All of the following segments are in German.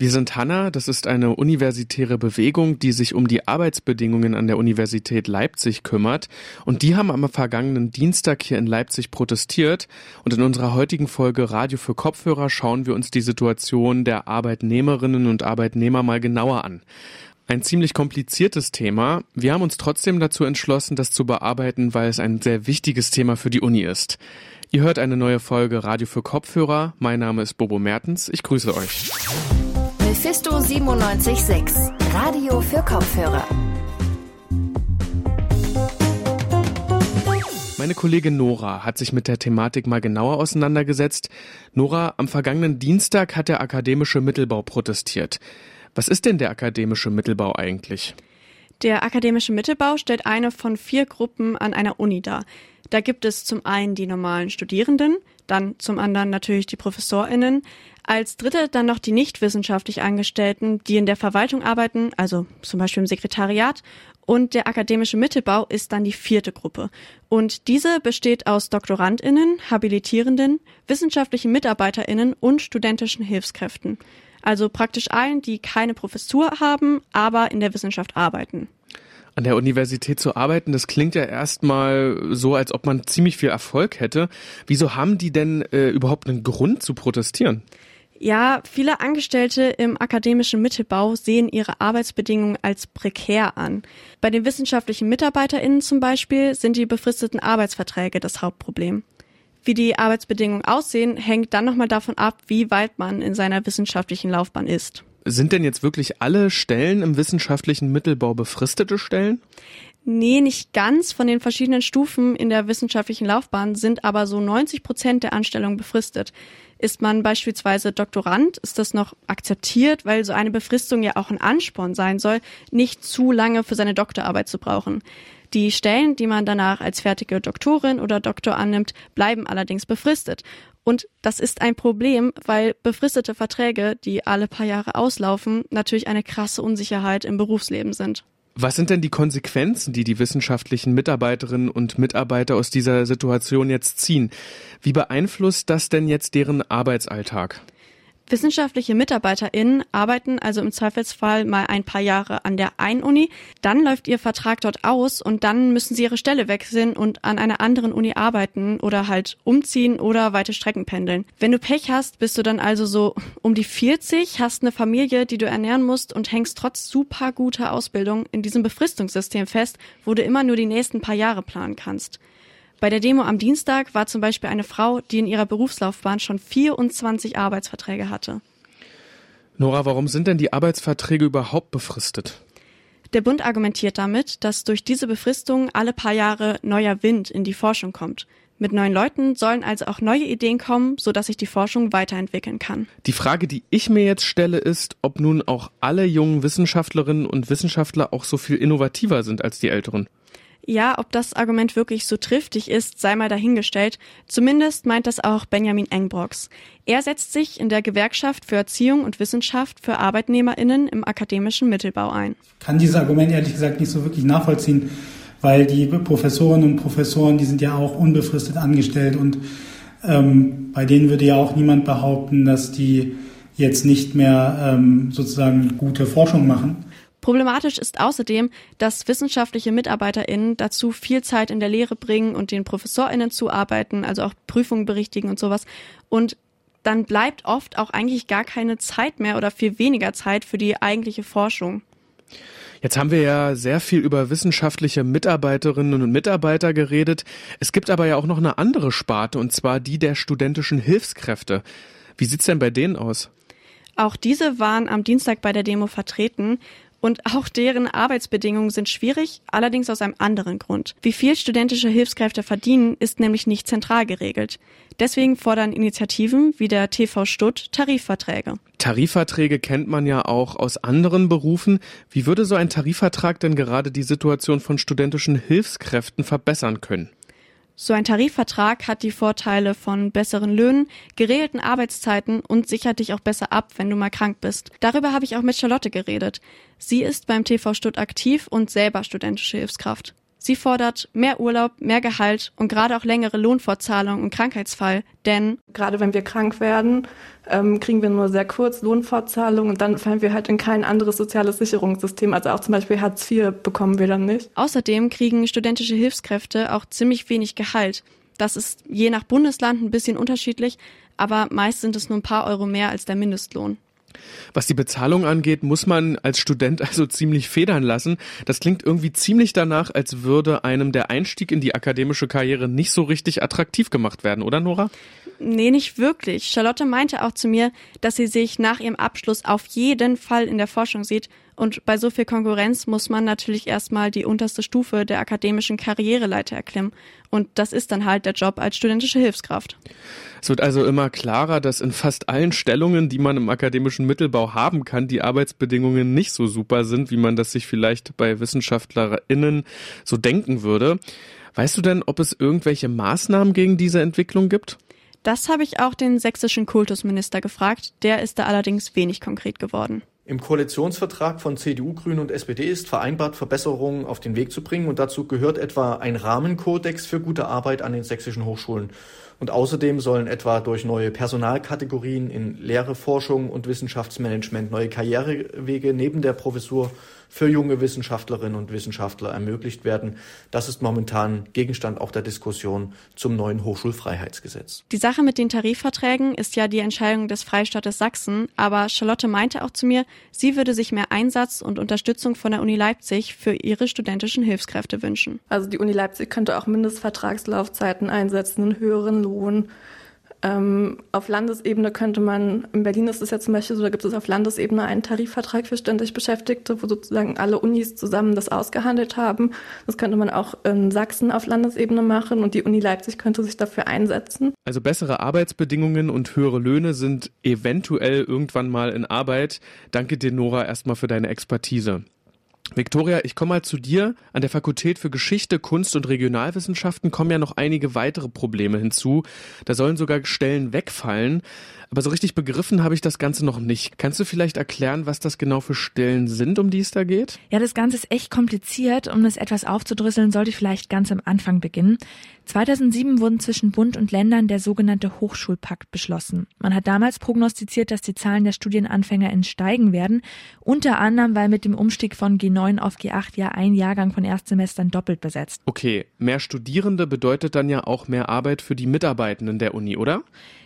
Wir sind Hanna, das ist eine universitäre Bewegung, die sich um die Arbeitsbedingungen an der Universität Leipzig kümmert. Und die haben am vergangenen Dienstag hier in Leipzig protestiert. Und in unserer heutigen Folge Radio für Kopfhörer schauen wir uns die Situation der Arbeitnehmerinnen und Arbeitnehmer mal genauer an. Ein ziemlich kompliziertes Thema. Wir haben uns trotzdem dazu entschlossen, das zu bearbeiten, weil es ein sehr wichtiges Thema für die Uni ist. Ihr hört eine neue Folge Radio für Kopfhörer. Mein Name ist Bobo Mertens. Ich grüße euch. Mephisto 97.6, Radio für Kopfhörer. Meine Kollegin Nora hat sich mit der Thematik mal genauer auseinandergesetzt. Nora, am vergangenen Dienstag hat der akademische Mittelbau protestiert. Was ist denn der akademische Mittelbau eigentlich? Der akademische Mittelbau stellt eine von vier Gruppen an einer Uni dar. Da gibt es zum einen die normalen Studierenden, dann zum anderen natürlich die ProfessorInnen, als dritte dann noch die nicht wissenschaftlich Angestellten, die in der Verwaltung arbeiten, also zum Beispiel im Sekretariat. Und der akademische Mittelbau ist dann die vierte Gruppe. Und diese besteht aus DoktorandInnen, Habilitierenden, wissenschaftlichen MitarbeiterInnen und studentischen Hilfskräften. Also praktisch allen, die keine Professur haben, aber in der Wissenschaft arbeiten. An der Universität zu arbeiten, das klingt ja erstmal so, als ob man ziemlich viel Erfolg hätte. Wieso haben die denn äh, überhaupt einen Grund zu protestieren? Ja, viele Angestellte im akademischen Mittelbau sehen ihre Arbeitsbedingungen als prekär an. Bei den wissenschaftlichen MitarbeiterInnen zum Beispiel sind die befristeten Arbeitsverträge das Hauptproblem. Wie die Arbeitsbedingungen aussehen, hängt dann nochmal davon ab, wie weit man in seiner wissenschaftlichen Laufbahn ist. Sind denn jetzt wirklich alle Stellen im wissenschaftlichen Mittelbau befristete Stellen? Nee, nicht ganz. Von den verschiedenen Stufen in der wissenschaftlichen Laufbahn sind aber so 90 Prozent der Anstellungen befristet. Ist man beispielsweise Doktorand, ist das noch akzeptiert, weil so eine Befristung ja auch ein Ansporn sein soll, nicht zu lange für seine Doktorarbeit zu brauchen. Die Stellen, die man danach als fertige Doktorin oder Doktor annimmt, bleiben allerdings befristet. Und das ist ein Problem, weil befristete Verträge, die alle paar Jahre auslaufen, natürlich eine krasse Unsicherheit im Berufsleben sind. Was sind denn die Konsequenzen, die die wissenschaftlichen Mitarbeiterinnen und Mitarbeiter aus dieser Situation jetzt ziehen? Wie beeinflusst das denn jetzt deren Arbeitsalltag? Wissenschaftliche MitarbeiterInnen arbeiten also im Zweifelsfall mal ein paar Jahre an der einen Uni, dann läuft ihr Vertrag dort aus und dann müssen sie ihre Stelle wechseln und an einer anderen Uni arbeiten oder halt umziehen oder weite Strecken pendeln. Wenn du Pech hast, bist du dann also so um die 40, hast eine Familie, die du ernähren musst und hängst trotz super guter Ausbildung in diesem Befristungssystem fest, wo du immer nur die nächsten paar Jahre planen kannst. Bei der Demo am Dienstag war zum Beispiel eine Frau, die in ihrer Berufslaufbahn schon 24 Arbeitsverträge hatte. Nora, warum sind denn die Arbeitsverträge überhaupt befristet? Der Bund argumentiert damit, dass durch diese Befristung alle paar Jahre neuer Wind in die Forschung kommt. Mit neuen Leuten sollen also auch neue Ideen kommen, sodass sich die Forschung weiterentwickeln kann. Die Frage, die ich mir jetzt stelle, ist, ob nun auch alle jungen Wissenschaftlerinnen und Wissenschaftler auch so viel innovativer sind als die älteren. Ja, ob das Argument wirklich so triftig ist, sei mal dahingestellt. Zumindest meint das auch Benjamin Engbrox. Er setzt sich in der Gewerkschaft für Erziehung und Wissenschaft für ArbeitnehmerInnen im akademischen Mittelbau ein. Kann dieses Argument ehrlich gesagt nicht so wirklich nachvollziehen, weil die Professorinnen und Professoren, die sind ja auch unbefristet angestellt und ähm, bei denen würde ja auch niemand behaupten, dass die jetzt nicht mehr ähm, sozusagen gute Forschung machen. Problematisch ist außerdem, dass wissenschaftliche MitarbeiterInnen dazu viel Zeit in der Lehre bringen und den ProfessorInnen zuarbeiten, also auch Prüfungen berichtigen und sowas. Und dann bleibt oft auch eigentlich gar keine Zeit mehr oder viel weniger Zeit für die eigentliche Forschung. Jetzt haben wir ja sehr viel über wissenschaftliche Mitarbeiterinnen und Mitarbeiter geredet. Es gibt aber ja auch noch eine andere Sparte, und zwar die der studentischen Hilfskräfte. Wie sieht's denn bei denen aus? Auch diese waren am Dienstag bei der Demo vertreten. Und auch deren Arbeitsbedingungen sind schwierig, allerdings aus einem anderen Grund. Wie viel studentische Hilfskräfte verdienen, ist nämlich nicht zentral geregelt. Deswegen fordern Initiativen wie der TV Stutt Tarifverträge. Tarifverträge kennt man ja auch aus anderen Berufen. Wie würde so ein Tarifvertrag denn gerade die Situation von studentischen Hilfskräften verbessern können? So ein Tarifvertrag hat die Vorteile von besseren Löhnen, geregelten Arbeitszeiten und sichert dich auch besser ab, wenn du mal krank bist. Darüber habe ich auch mit Charlotte geredet. Sie ist beim TV Stutt aktiv und selber studentische Hilfskraft. Sie fordert mehr Urlaub, mehr Gehalt und gerade auch längere Lohnfortzahlung im Krankheitsfall, denn gerade wenn wir krank werden, ähm, kriegen wir nur sehr kurz Lohnfortzahlung und dann fallen wir halt in kein anderes soziales Sicherungssystem. Also auch zum Beispiel Hartz IV bekommen wir dann nicht. Außerdem kriegen studentische Hilfskräfte auch ziemlich wenig Gehalt. Das ist je nach Bundesland ein bisschen unterschiedlich, aber meist sind es nur ein paar Euro mehr als der Mindestlohn. Was die Bezahlung angeht, muss man als Student also ziemlich federn lassen. Das klingt irgendwie ziemlich danach, als würde einem der Einstieg in die akademische Karriere nicht so richtig attraktiv gemacht werden, oder Nora? Nee, nicht wirklich. Charlotte meinte auch zu mir, dass sie sich nach ihrem Abschluss auf jeden Fall in der Forschung sieht. Und bei so viel Konkurrenz muss man natürlich erstmal die unterste Stufe der akademischen Karriereleiter erklimmen. Und das ist dann halt der Job als studentische Hilfskraft. Es wird also immer klarer, dass in fast allen Stellungen, die man im akademischen Mittelbau haben kann, die Arbeitsbedingungen nicht so super sind, wie man das sich vielleicht bei WissenschaftlerInnen so denken würde. Weißt du denn, ob es irgendwelche Maßnahmen gegen diese Entwicklung gibt? Das habe ich auch den sächsischen Kultusminister gefragt. Der ist da allerdings wenig konkret geworden. Im Koalitionsvertrag von CDU, Grünen und SPD ist vereinbart, Verbesserungen auf den Weg zu bringen und dazu gehört etwa ein Rahmenkodex für gute Arbeit an den sächsischen Hochschulen. Und außerdem sollen etwa durch neue Personalkategorien in Lehre, Forschung und Wissenschaftsmanagement neue Karrierewege neben der Professur für junge Wissenschaftlerinnen und Wissenschaftler ermöglicht werden. Das ist momentan Gegenstand auch der Diskussion zum neuen Hochschulfreiheitsgesetz. Die Sache mit den Tarifverträgen ist ja die Entscheidung des Freistaates Sachsen, aber Charlotte meinte auch zu mir, sie würde sich mehr Einsatz und Unterstützung von der Uni Leipzig für ihre studentischen Hilfskräfte wünschen. Also die Uni Leipzig könnte auch Mindestvertragslaufzeiten einsetzen, einen höheren Lohn ähm, auf Landesebene könnte man, in Berlin ist es ja zum Beispiel so, da gibt es auf Landesebene einen Tarifvertrag für ständig Beschäftigte, wo sozusagen alle Unis zusammen das ausgehandelt haben. Das könnte man auch in Sachsen auf Landesebene machen und die Uni Leipzig könnte sich dafür einsetzen. Also bessere Arbeitsbedingungen und höhere Löhne sind eventuell irgendwann mal in Arbeit. Danke dir, Nora, erstmal für deine Expertise. Victoria, ich komme mal zu dir. An der Fakultät für Geschichte, Kunst und Regionalwissenschaften kommen ja noch einige weitere Probleme hinzu. Da sollen sogar Stellen wegfallen. Aber so richtig begriffen habe ich das Ganze noch nicht. Kannst du vielleicht erklären, was das genau für Stellen sind, um die es da geht? Ja, das Ganze ist echt kompliziert. Um das etwas aufzudrüsseln, sollte ich vielleicht ganz am Anfang beginnen. 2007 wurden zwischen Bund und Ländern der sogenannte Hochschulpakt beschlossen. Man hat damals prognostiziert, dass die Zahlen der StudienanfängerInnen steigen werden. Unter anderem, weil mit dem Umstieg von G9 auf G8 ja ein Jahrgang von Erstsemestern doppelt besetzt. Okay, mehr Studierende bedeutet dann ja auch mehr Arbeit für die Mitarbeitenden der Uni, oder?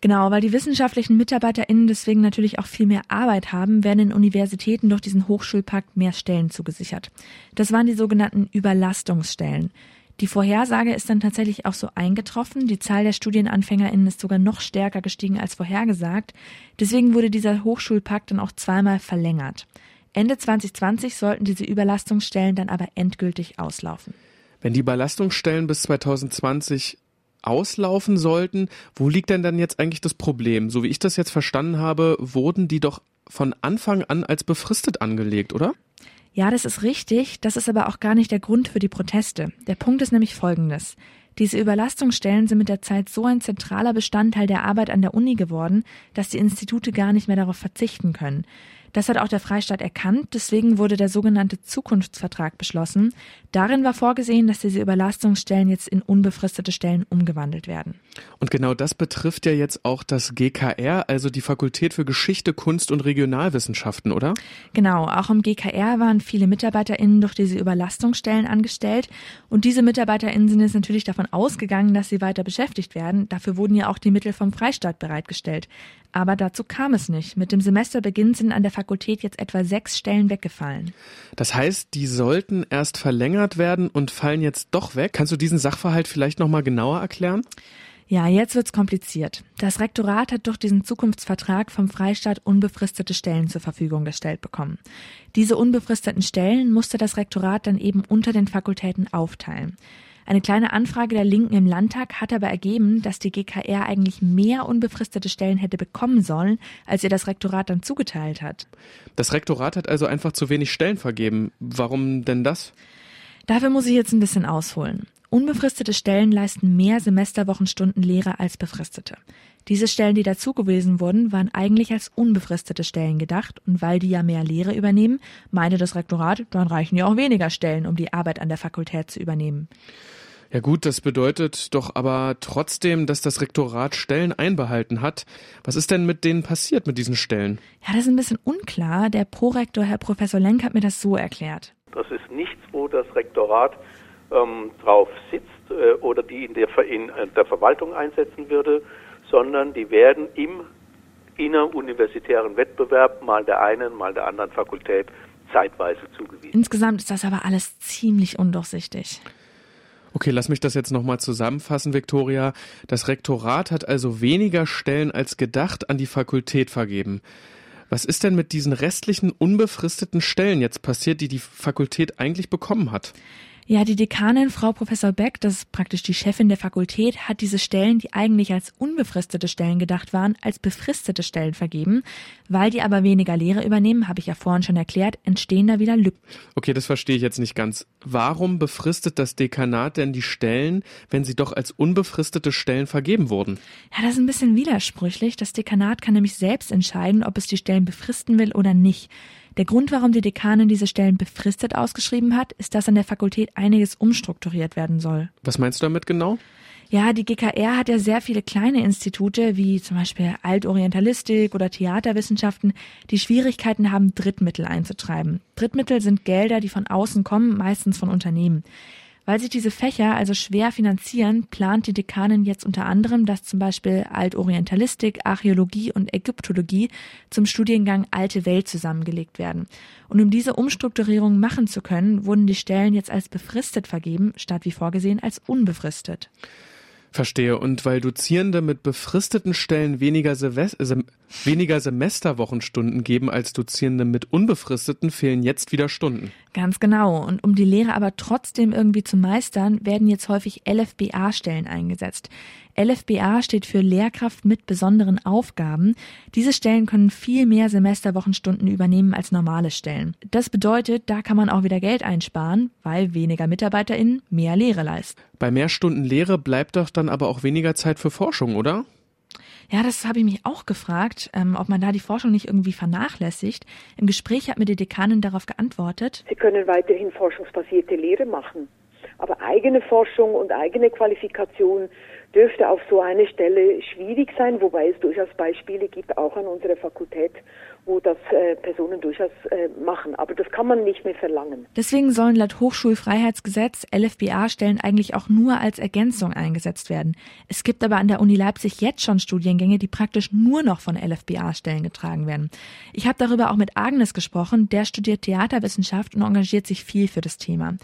Genau, weil die wissenschaftlichen MitarbeiterInnen deswegen natürlich auch viel mehr Arbeit haben, werden den Universitäten durch diesen Hochschulpakt mehr Stellen zugesichert. Das waren die sogenannten Überlastungsstellen. Die Vorhersage ist dann tatsächlich auch so eingetroffen. Die Zahl der StudienanfängerInnen ist sogar noch stärker gestiegen als vorhergesagt. Deswegen wurde dieser Hochschulpakt dann auch zweimal verlängert. Ende 2020 sollten diese Überlastungsstellen dann aber endgültig auslaufen. Wenn die Überlastungsstellen bis 2020 auslaufen sollten. Wo liegt denn dann jetzt eigentlich das Problem? So wie ich das jetzt verstanden habe, wurden die doch von Anfang an als befristet angelegt, oder? Ja, das ist richtig. Das ist aber auch gar nicht der Grund für die Proteste. Der Punkt ist nämlich folgendes. Diese Überlastungsstellen sind mit der Zeit so ein zentraler Bestandteil der Arbeit an der Uni geworden, dass die Institute gar nicht mehr darauf verzichten können. Das hat auch der Freistaat erkannt, deswegen wurde der sogenannte Zukunftsvertrag beschlossen. Darin war vorgesehen, dass diese Überlastungsstellen jetzt in unbefristete Stellen umgewandelt werden. Und genau das betrifft ja jetzt auch das GKR, also die Fakultät für Geschichte, Kunst und Regionalwissenschaften, oder? Genau, auch im GKR waren viele MitarbeiterInnen durch diese Überlastungsstellen angestellt und diese MitarbeiterInnen sind jetzt natürlich davon ausgegangen, dass sie weiter beschäftigt werden. Dafür wurden ja auch die Mittel vom Freistaat bereitgestellt. Aber dazu kam es nicht. Mit dem Semesterbeginn sind an der Fakultät jetzt etwa sechs Stellen weggefallen. Das heißt, die sollten erst verlängert werden und fallen jetzt doch weg. Kannst du diesen Sachverhalt vielleicht nochmal genauer erklären? Ja, jetzt wird's kompliziert. Das Rektorat hat durch diesen Zukunftsvertrag vom Freistaat unbefristete Stellen zur Verfügung gestellt bekommen. Diese unbefristeten Stellen musste das Rektorat dann eben unter den Fakultäten aufteilen. Eine kleine Anfrage der Linken im Landtag hat aber ergeben, dass die GKR eigentlich mehr unbefristete Stellen hätte bekommen sollen, als ihr das Rektorat dann zugeteilt hat. Das Rektorat hat also einfach zu wenig Stellen vergeben. Warum denn das? Dafür muss ich jetzt ein bisschen ausholen. unbefristete Stellen leisten mehr Semesterwochenstunden Lehre als befristete. Diese Stellen, die dazugewiesen wurden, waren eigentlich als unbefristete Stellen gedacht und weil die ja mehr Lehre übernehmen, meinte das Rektorat, dann reichen ja auch weniger Stellen, um die Arbeit an der Fakultät zu übernehmen. Ja gut, das bedeutet doch aber trotzdem, dass das Rektorat Stellen einbehalten hat. Was ist denn mit denen passiert, mit diesen Stellen? Ja, das ist ein bisschen unklar. Der Prorektor, Herr Professor Lenk, hat mir das so erklärt. Das ist nichts, wo das Rektorat ähm, drauf sitzt äh, oder die in der, in äh, der Verwaltung einsetzen würde, sondern die werden im inneruniversitären Wettbewerb mal der einen, mal der anderen Fakultät zeitweise zugewiesen. Insgesamt ist das aber alles ziemlich undurchsichtig. Okay, lass mich das jetzt nochmal zusammenfassen, Viktoria. Das Rektorat hat also weniger Stellen als gedacht an die Fakultät vergeben. Was ist denn mit diesen restlichen unbefristeten Stellen jetzt passiert, die die Fakultät eigentlich bekommen hat? Ja, die Dekanin, Frau Professor Beck, das ist praktisch die Chefin der Fakultät, hat diese Stellen, die eigentlich als unbefristete Stellen gedacht waren, als befristete Stellen vergeben. Weil die aber weniger Lehre übernehmen, habe ich ja vorhin schon erklärt, entstehen da wieder Lücken. Okay, das verstehe ich jetzt nicht ganz. Warum befristet das Dekanat denn die Stellen, wenn sie doch als unbefristete Stellen vergeben wurden? Ja, das ist ein bisschen widersprüchlich. Das Dekanat kann nämlich selbst entscheiden, ob es die Stellen befristen will oder nicht. Der Grund, warum die Dekanin diese Stellen befristet ausgeschrieben hat, ist, dass an der Fakultät einiges umstrukturiert werden soll. Was meinst du damit genau? Ja, die GKR hat ja sehr viele kleine Institute, wie zum Beispiel Altorientalistik oder Theaterwissenschaften, die Schwierigkeiten haben, Drittmittel einzutreiben. Drittmittel sind Gelder, die von außen kommen, meistens von Unternehmen. Weil sich diese Fächer also schwer finanzieren, plant die Dekanin jetzt unter anderem, dass zum Beispiel Altorientalistik, Archäologie und Ägyptologie zum Studiengang Alte Welt zusammengelegt werden. Und um diese Umstrukturierung machen zu können, wurden die Stellen jetzt als befristet vergeben, statt wie vorgesehen als unbefristet. Verstehe. Und weil Dozierende mit befristeten Stellen weniger, Sem weniger Semesterwochenstunden geben als Dozierende mit unbefristeten, fehlen jetzt wieder Stunden. Ganz genau. Und um die Lehre aber trotzdem irgendwie zu meistern, werden jetzt häufig LFBA-Stellen eingesetzt. LFBA steht für Lehrkraft mit besonderen Aufgaben. Diese Stellen können viel mehr Semesterwochenstunden übernehmen als normale Stellen. Das bedeutet, da kann man auch wieder Geld einsparen, weil weniger MitarbeiterInnen mehr Lehre leisten. Bei mehr Stunden Lehre bleibt doch dann aber auch weniger Zeit für Forschung, oder? Ja, das habe ich mich auch gefragt, ähm, ob man da die Forschung nicht irgendwie vernachlässigt. Im Gespräch hat mir die Dekanin darauf geantwortet. Sie können weiterhin forschungsbasierte Lehre machen. Aber eigene Forschung und eigene Qualifikation dürfte auf so eine Stelle schwierig sein, wobei es durchaus Beispiele gibt, auch an unserer Fakultät, wo das äh, Personen durchaus äh, machen. Aber das kann man nicht mehr verlangen. Deswegen sollen laut Hochschulfreiheitsgesetz LFBA-Stellen eigentlich auch nur als Ergänzung eingesetzt werden. Es gibt aber an der Uni Leipzig jetzt schon Studiengänge, die praktisch nur noch von LFBA-Stellen getragen werden. Ich habe darüber auch mit Agnes gesprochen, der studiert Theaterwissenschaft und engagiert sich viel für das Thema.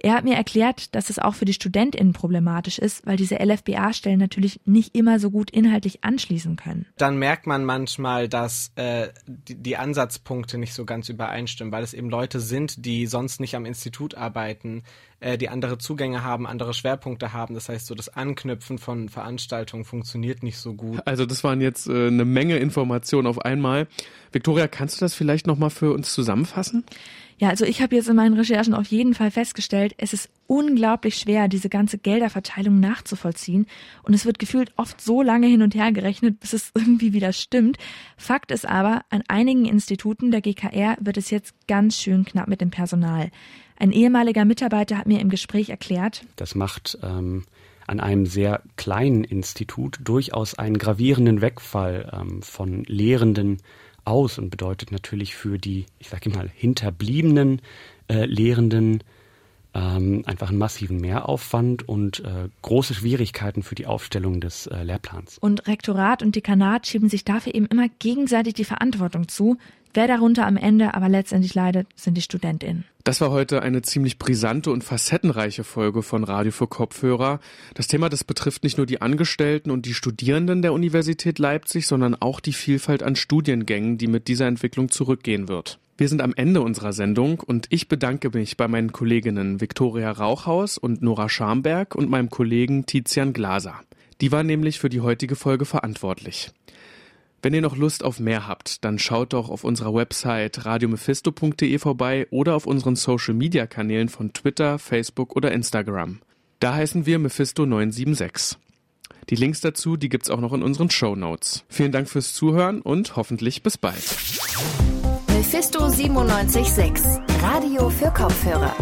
Er hat mir erklärt, dass es auch für die StudentInnen problematisch ist, weil diese LFBA-Stellen natürlich nicht immer so gut inhaltlich anschließen können. Dann merkt man manchmal, dass äh, die, die Ansatzpunkte nicht so ganz übereinstimmen, weil es eben Leute sind, die sonst nicht am Institut arbeiten, äh, die andere Zugänge haben, andere Schwerpunkte haben. Das heißt, so das Anknüpfen von Veranstaltungen funktioniert nicht so gut. Also das waren jetzt äh, eine Menge Informationen auf einmal. Victoria, kannst du das vielleicht nochmal für uns zusammenfassen? Ja, also ich habe jetzt in meinen Recherchen auf jeden Fall festgestellt, es ist unglaublich schwer, diese ganze Gelderverteilung nachzuvollziehen. Und es wird gefühlt oft so lange hin und her gerechnet, bis es irgendwie wieder stimmt. Fakt ist aber, an einigen Instituten der GKR wird es jetzt ganz schön knapp mit dem Personal. Ein ehemaliger Mitarbeiter hat mir im Gespräch erklärt, das macht ähm, an einem sehr kleinen Institut durchaus einen gravierenden Wegfall ähm, von Lehrenden aus und bedeutet natürlich für die, ich sage mal, hinterbliebenen äh, Lehrenden ähm, einfach einen massiven Mehraufwand und äh, große Schwierigkeiten für die Aufstellung des äh, Lehrplans. Und Rektorat und Dekanat schieben sich dafür eben immer gegenseitig die Verantwortung zu. Wer darunter am Ende aber letztendlich leidet, sind die StudentInnen. Das war heute eine ziemlich brisante und facettenreiche Folge von Radio für Kopfhörer. Das Thema, das betrifft nicht nur die Angestellten und die Studierenden der Universität Leipzig, sondern auch die Vielfalt an Studiengängen, die mit dieser Entwicklung zurückgehen wird. Wir sind am Ende unserer Sendung und ich bedanke mich bei meinen Kolleginnen Viktoria Rauchhaus und Nora Schamberg und meinem Kollegen Tizian Glaser. Die war nämlich für die heutige Folge verantwortlich. Wenn ihr noch Lust auf mehr habt, dann schaut doch auf unserer Website radiomephisto.de vorbei oder auf unseren Social Media Kanälen von Twitter, Facebook oder Instagram. Da heißen wir Mephisto 976. Die Links dazu, die gibt's auch noch in unseren Show Notes. Vielen Dank fürs Zuhören und hoffentlich bis bald. Mephisto 976, Radio für Kopfhörer.